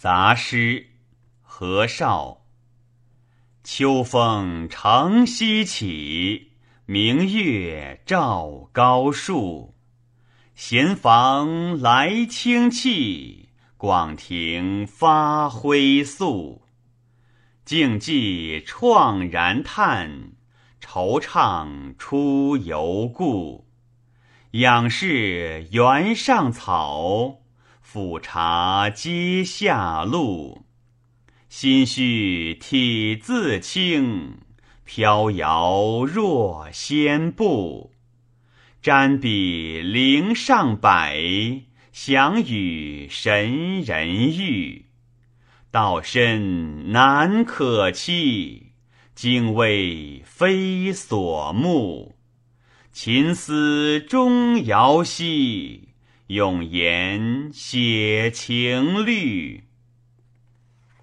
杂诗，何绍。秋风乘西起，明月照高树。闲房来清气，广庭发辉素。静寂怆然叹，惆怅出游故。仰视原上草。俯察阶下路，心绪体自清，飘摇若仙步。瞻彼陵上柏，翔与神人遇。道深难可期，经纬非所目。琴思钟繇兮。用言写情律。